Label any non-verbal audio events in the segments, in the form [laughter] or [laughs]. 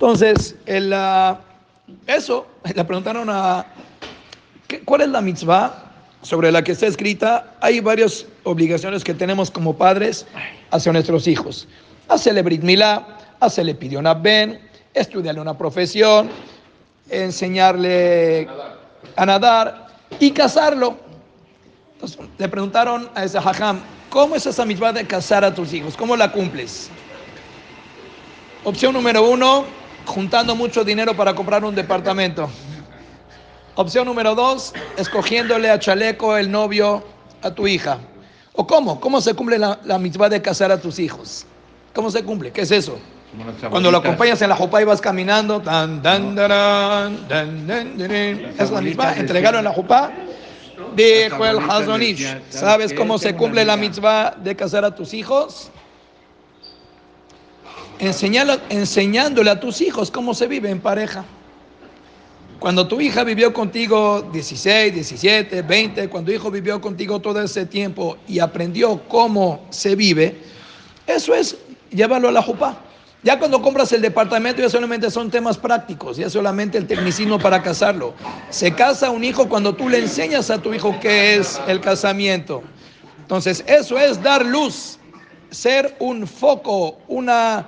Entonces, ah, eso, [laughs] le preguntaron a, ¿qué- ¿cuál es la mitzvah sobre la que está escrita? Hay varias obligaciones que tenemos como padres hacia nuestros hijos. Hacerle Brit Milá, hacerle Pidyon Ben, estudiarle una profesión, enseñarle a nadar y casarlo. Le preguntaron a ese hajam, ¿cómo es esa mitzvah de casar a tus hijos? ¿Cómo la cumples? Opción número uno, juntando mucho dinero para comprar un departamento. Opción número dos, escogiéndole a chaleco el novio a tu hija. ¿O cómo? ¿Cómo se cumple la, la mitzvah de casar a tus hijos? ¿Cómo se cumple? ¿Qué es eso? Cuando lo acompañas en la jupá y vas caminando, tan, tan, tan, tan, tarán. es la misma, entregarlo en la jupá. Dijo el Hazonish, ¿sabes cómo se cumple la mitzvah de casar a tus hijos? Enseñándole a tus hijos cómo se vive en pareja. Cuando tu hija vivió contigo 16, 17, 20, cuando tu hijo vivió contigo todo ese tiempo y aprendió cómo se vive, eso es llévalo a la jupá. Ya cuando compras el departamento ya solamente son temas prácticos, ya solamente el tecnicismo para casarlo. Se casa un hijo cuando tú le enseñas a tu hijo qué es el casamiento. Entonces, eso es dar luz, ser un foco, una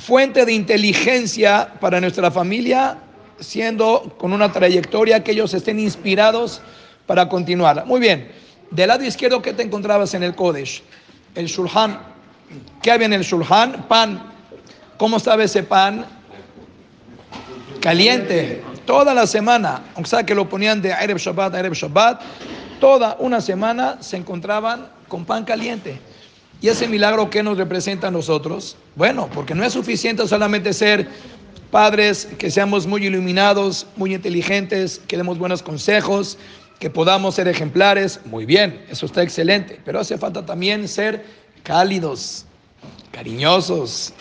fuente de inteligencia para nuestra familia, siendo con una trayectoria que ellos estén inspirados para continuarla. Muy bien, del lado izquierdo, ¿qué te encontrabas en el Kodesh? El Shulhan. ¿Qué había en el Shulhan? Pan. ¿Cómo estaba ese pan? Caliente. Toda la semana, aunque sea que lo ponían de Erev Shabbat a Erev Shabbat, toda una semana se encontraban con pan caliente. ¿Y ese milagro qué nos representa a nosotros? Bueno, porque no es suficiente solamente ser padres, que seamos muy iluminados, muy inteligentes, que demos buenos consejos, que podamos ser ejemplares. Muy bien, eso está excelente, pero hace falta también ser cálidos, cariñosos,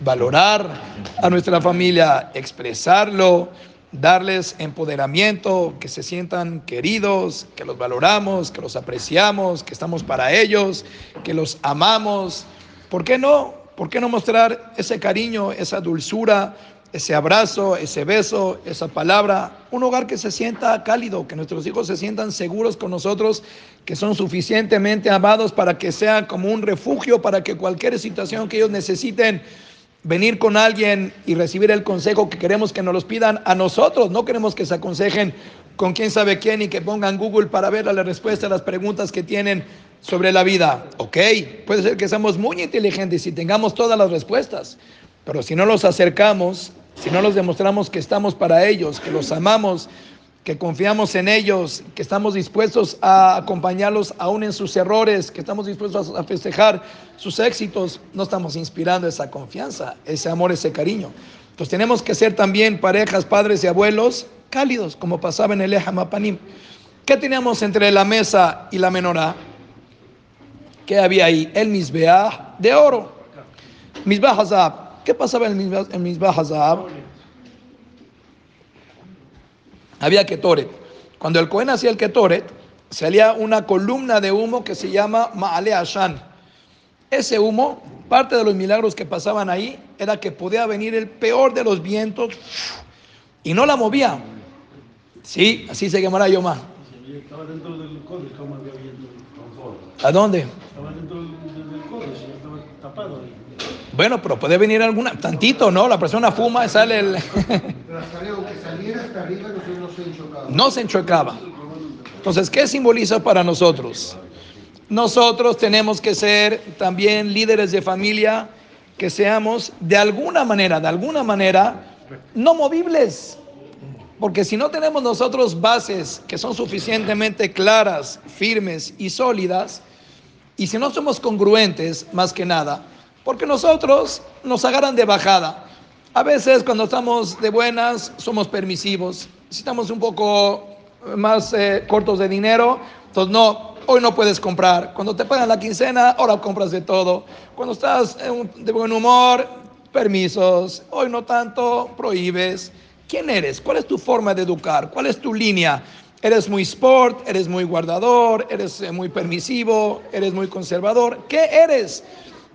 valorar a nuestra familia, expresarlo, darles empoderamiento, que se sientan queridos, que los valoramos, que los apreciamos, que estamos para ellos, que los amamos. ¿Por qué no? ¿Por qué no mostrar ese cariño, esa dulzura, ese abrazo, ese beso, esa palabra? Un hogar que se sienta cálido, que nuestros hijos se sientan seguros con nosotros, que son suficientemente amados para que sea como un refugio, para que cualquier situación que ellos necesiten, venir con alguien y recibir el consejo que queremos que nos los pidan a nosotros. No queremos que se aconsejen con quién sabe quién y que pongan Google para ver la respuesta a las preguntas que tienen sobre la vida. Ok, puede ser que seamos muy inteligentes y tengamos todas las respuestas, pero si no los acercamos, si no los demostramos que estamos para ellos, que los amamos, que confiamos en ellos, que estamos dispuestos a acompañarlos aún en sus errores, que estamos dispuestos a festejar sus éxitos, no estamos inspirando esa confianza, ese amor, ese cariño. Entonces tenemos que ser también parejas, padres y abuelos cálidos, como pasaba en el Ejamapanim. ¿Qué teníamos entre la mesa y la menorá? ¿Qué había ahí? El misbeah de oro. Misbah Hazab. ¿Qué pasaba en el? Había ketoret. Cuando el Cohen hacía el ketoret, salía una columna de humo que se llama Maale Ashan. Ese humo, parte de los milagros que pasaban ahí, era que podía venir el peor de los vientos y no la movía. Sí, así se llamará Yomá. Estaba dentro del códice, como había viento. ¿A dónde? Estaba dentro del, códice, estaba tapado ahí. Bueno, pero puede venir alguna, tantito, ¿no? La persona fuma y sale el... Pero que saliera hasta arriba no se, enchocaba. Entonces, ¿qué simboliza para nosotros? Nosotros tenemos que ser también líderes de familia que seamos de alguna manera, de alguna manera, no movibles. Porque si no tenemos nosotros bases que son suficientemente claras, firmes y sólidas, y si no somos congruentes, más que nada, porque nosotros nos agarran de bajada. A veces cuando estamos de buenas somos permisivos. Si estamos un poco más eh, cortos de dinero, entonces no, hoy no puedes comprar. Cuando te pagan la quincena, ahora compras de todo. Cuando estás eh, de buen humor, permisos. Hoy no tanto, prohíbes. ¿Quién eres? ¿Cuál es tu forma de educar? ¿Cuál es tu línea? ¿Eres muy sport? ¿Eres muy guardador? ¿Eres eh, muy permisivo? ¿Eres muy conservador? ¿Qué eres?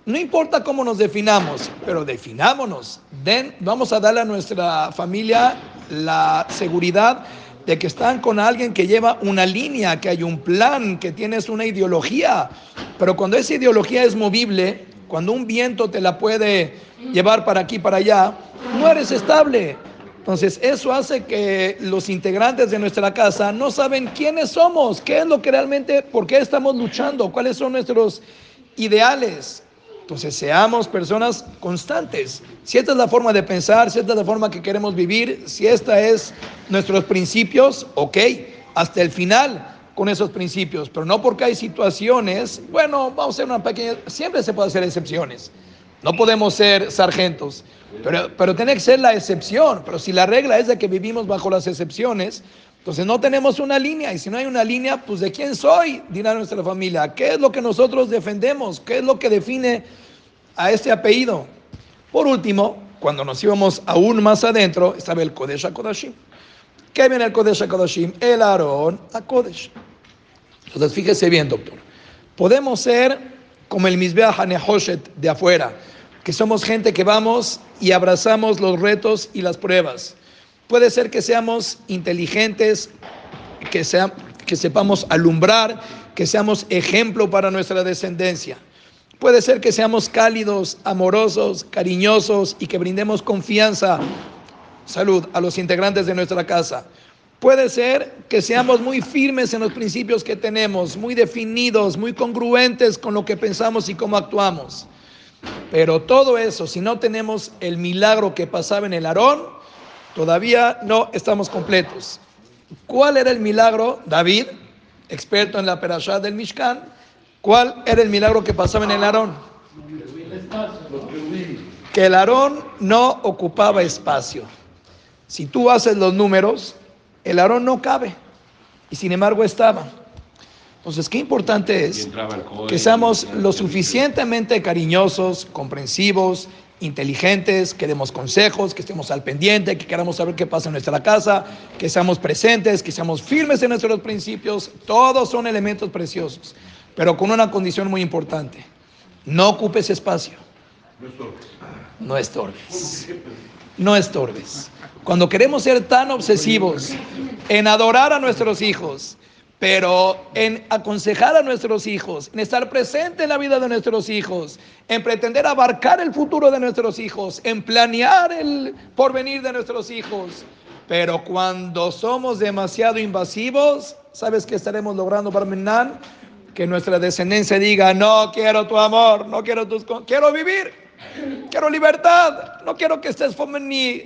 No importa cómo nos definamos, pero definámonos. Den, vamos a darle a nuestra familia la seguridad de que están con alguien que lleva una línea, que hay un plan, que tienes una ideología. Pero cuando esa ideología es movible, cuando un viento te la puede llevar para aquí, para allá, no eres estable. Entonces, eso hace que los integrantes de nuestra casa no saben quiénes somos, qué es lo que realmente, por qué estamos luchando, cuáles son nuestros ideales. Entonces, seamos personas constantes. Si esta es la forma de pensar, si esta es la forma que queremos vivir, si esta es nuestros principios, ok, hasta el final con esos principios, pero no porque hay situaciones, bueno, vamos a hacer una pequeña, siempre se puede hacer excepciones. No podemos ser sargentos, pero, pero tiene que ser la excepción. Pero si la regla es de que vivimos bajo las excepciones, entonces no tenemos una línea. Y si no hay una línea, pues ¿de quién soy? Dirá nuestra familia. ¿Qué es lo que nosotros defendemos? ¿Qué es lo que define a este apellido? Por último, cuando nos íbamos aún más adentro, estaba el Kodesh HaKodashim. ¿Qué viene el Kodesh HaKodashim? El Aarón HaKodesh. Entonces fíjese bien, doctor. Podemos ser como el Mizbeah HaNehoshet de afuera que somos gente que vamos y abrazamos los retos y las pruebas. Puede ser que seamos inteligentes, que, sea, que sepamos alumbrar, que seamos ejemplo para nuestra descendencia. Puede ser que seamos cálidos, amorosos, cariñosos y que brindemos confianza, salud a los integrantes de nuestra casa. Puede ser que seamos muy firmes en los principios que tenemos, muy definidos, muy congruentes con lo que pensamos y cómo actuamos. Pero todo eso, si no tenemos el milagro que pasaba en el Aarón, todavía no estamos completos. ¿Cuál era el milagro? David, experto en la perashá del Mishkan, ¿cuál era el milagro que pasaba en el Aarón? Que el Aarón no ocupaba espacio. Si tú haces los números, el Aarón no cabe. Y sin embargo estaba. Entonces, qué importante es que seamos lo suficientemente cariñosos, comprensivos, inteligentes, que demos consejos, que estemos al pendiente, que queramos saber qué pasa en nuestra casa, que seamos presentes, que seamos firmes en nuestros principios. Todos son elementos preciosos, pero con una condición muy importante. No ocupes espacio. No estorbes. No estorbes. Cuando queremos ser tan obsesivos en adorar a nuestros hijos, pero en aconsejar a nuestros hijos, en estar presente en la vida de nuestros hijos, en pretender abarcar el futuro de nuestros hijos, en planear el porvenir de nuestros hijos. Pero cuando somos demasiado invasivos, ¿sabes qué estaremos logrando, Barmenan? Que nuestra descendencia diga, no quiero tu amor, no quiero tus... Quiero vivir, quiero libertad, no quiero que estés ni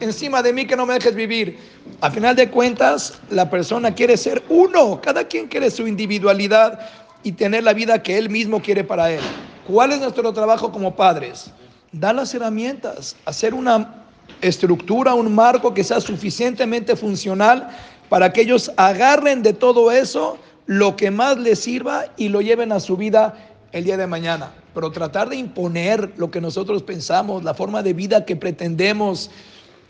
encima de mí que no me dejes vivir. A final de cuentas, la persona quiere ser uno. Cada quien quiere su individualidad y tener la vida que él mismo quiere para él. ¿Cuál es nuestro trabajo como padres? Dar las herramientas, hacer una estructura, un marco que sea suficientemente funcional para que ellos agarren de todo eso lo que más les sirva y lo lleven a su vida el día de mañana. Pero tratar de imponer lo que nosotros pensamos, la forma de vida que pretendemos,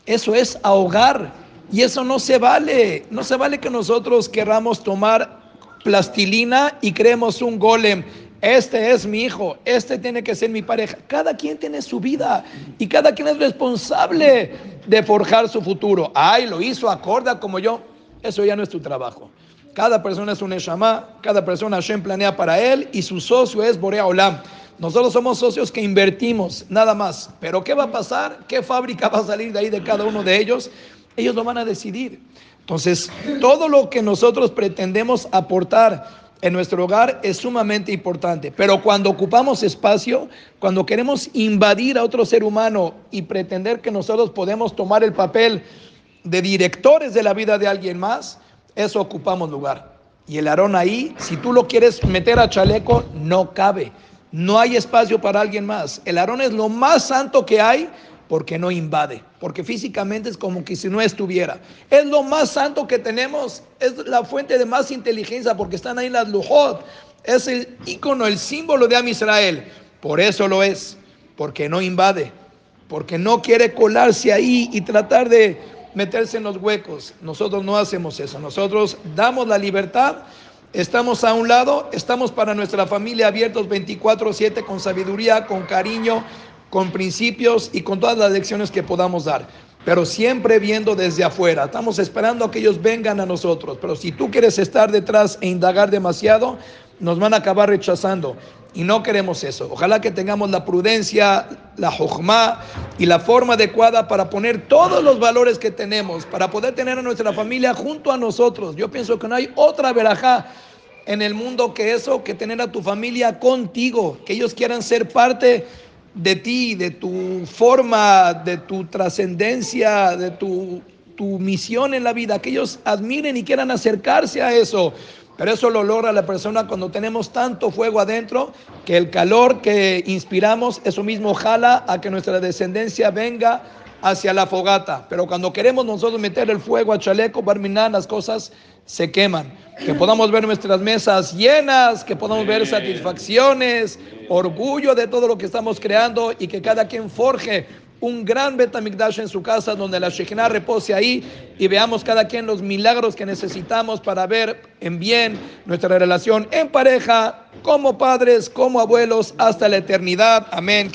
eso es ahogar. Y eso no se vale. No se vale que nosotros queramos tomar plastilina y creemos un golem. Este es mi hijo, este tiene que ser mi pareja. Cada quien tiene su vida y cada quien es responsable de forjar su futuro. Ay, lo hizo acorde como yo. Eso ya no es tu trabajo. Cada persona es un Neshama, cada persona Hashem planea para él y su socio es Borea Olam. Nosotros somos socios que invertimos, nada más. Pero ¿qué va a pasar? ¿Qué fábrica [laughs] va a salir de ahí de cada uno de ellos? Ellos lo van a decidir. Entonces, todo lo que nosotros pretendemos aportar en nuestro hogar es sumamente importante. Pero cuando ocupamos espacio, cuando queremos invadir a otro ser humano y pretender que nosotros podemos tomar el papel de directores de la vida de alguien más, eso ocupamos lugar. Y el Aarón ahí, si tú lo quieres meter a chaleco, no cabe. No hay espacio para alguien más. El Aarón es lo más santo que hay porque no invade, porque físicamente es como que si no estuviera. Es lo más santo que tenemos, es la fuente de más inteligencia porque están ahí las lujot. Es el icono, el símbolo de Am Israel. Por eso lo es, porque no invade, porque no quiere colarse ahí y tratar de meterse en los huecos. Nosotros no hacemos eso. Nosotros damos la libertad Estamos a un lado, estamos para nuestra familia abiertos 24/7 con sabiduría, con cariño, con principios y con todas las lecciones que podamos dar. Pero siempre viendo desde afuera. Estamos esperando a que ellos vengan a nosotros. Pero si tú quieres estar detrás e indagar demasiado, nos van a acabar rechazando. Y no queremos eso. Ojalá que tengamos la prudencia, la jojma y la forma adecuada para poner todos los valores que tenemos, para poder tener a nuestra familia junto a nosotros. Yo pienso que no hay otra verajá en el mundo que eso, que tener a tu familia contigo, que ellos quieran ser parte de ti, de tu forma, de tu trascendencia, de tu, tu misión en la vida, que ellos admiren y quieran acercarse a eso. Pero eso lo logra la persona cuando tenemos tanto fuego adentro que el calor que inspiramos, eso mismo jala a que nuestra descendencia venga hacia la fogata. Pero cuando queremos nosotros meter el fuego a chaleco, barminar, las cosas se queman. Que podamos ver nuestras mesas llenas, que podamos ver satisfacciones, orgullo de todo lo que estamos creando y que cada quien forje un gran Betamigdash en su casa donde la Shekinah repose ahí y veamos cada quien los milagros que necesitamos para ver en bien nuestra relación en pareja, como padres, como abuelos, hasta la eternidad. Amén.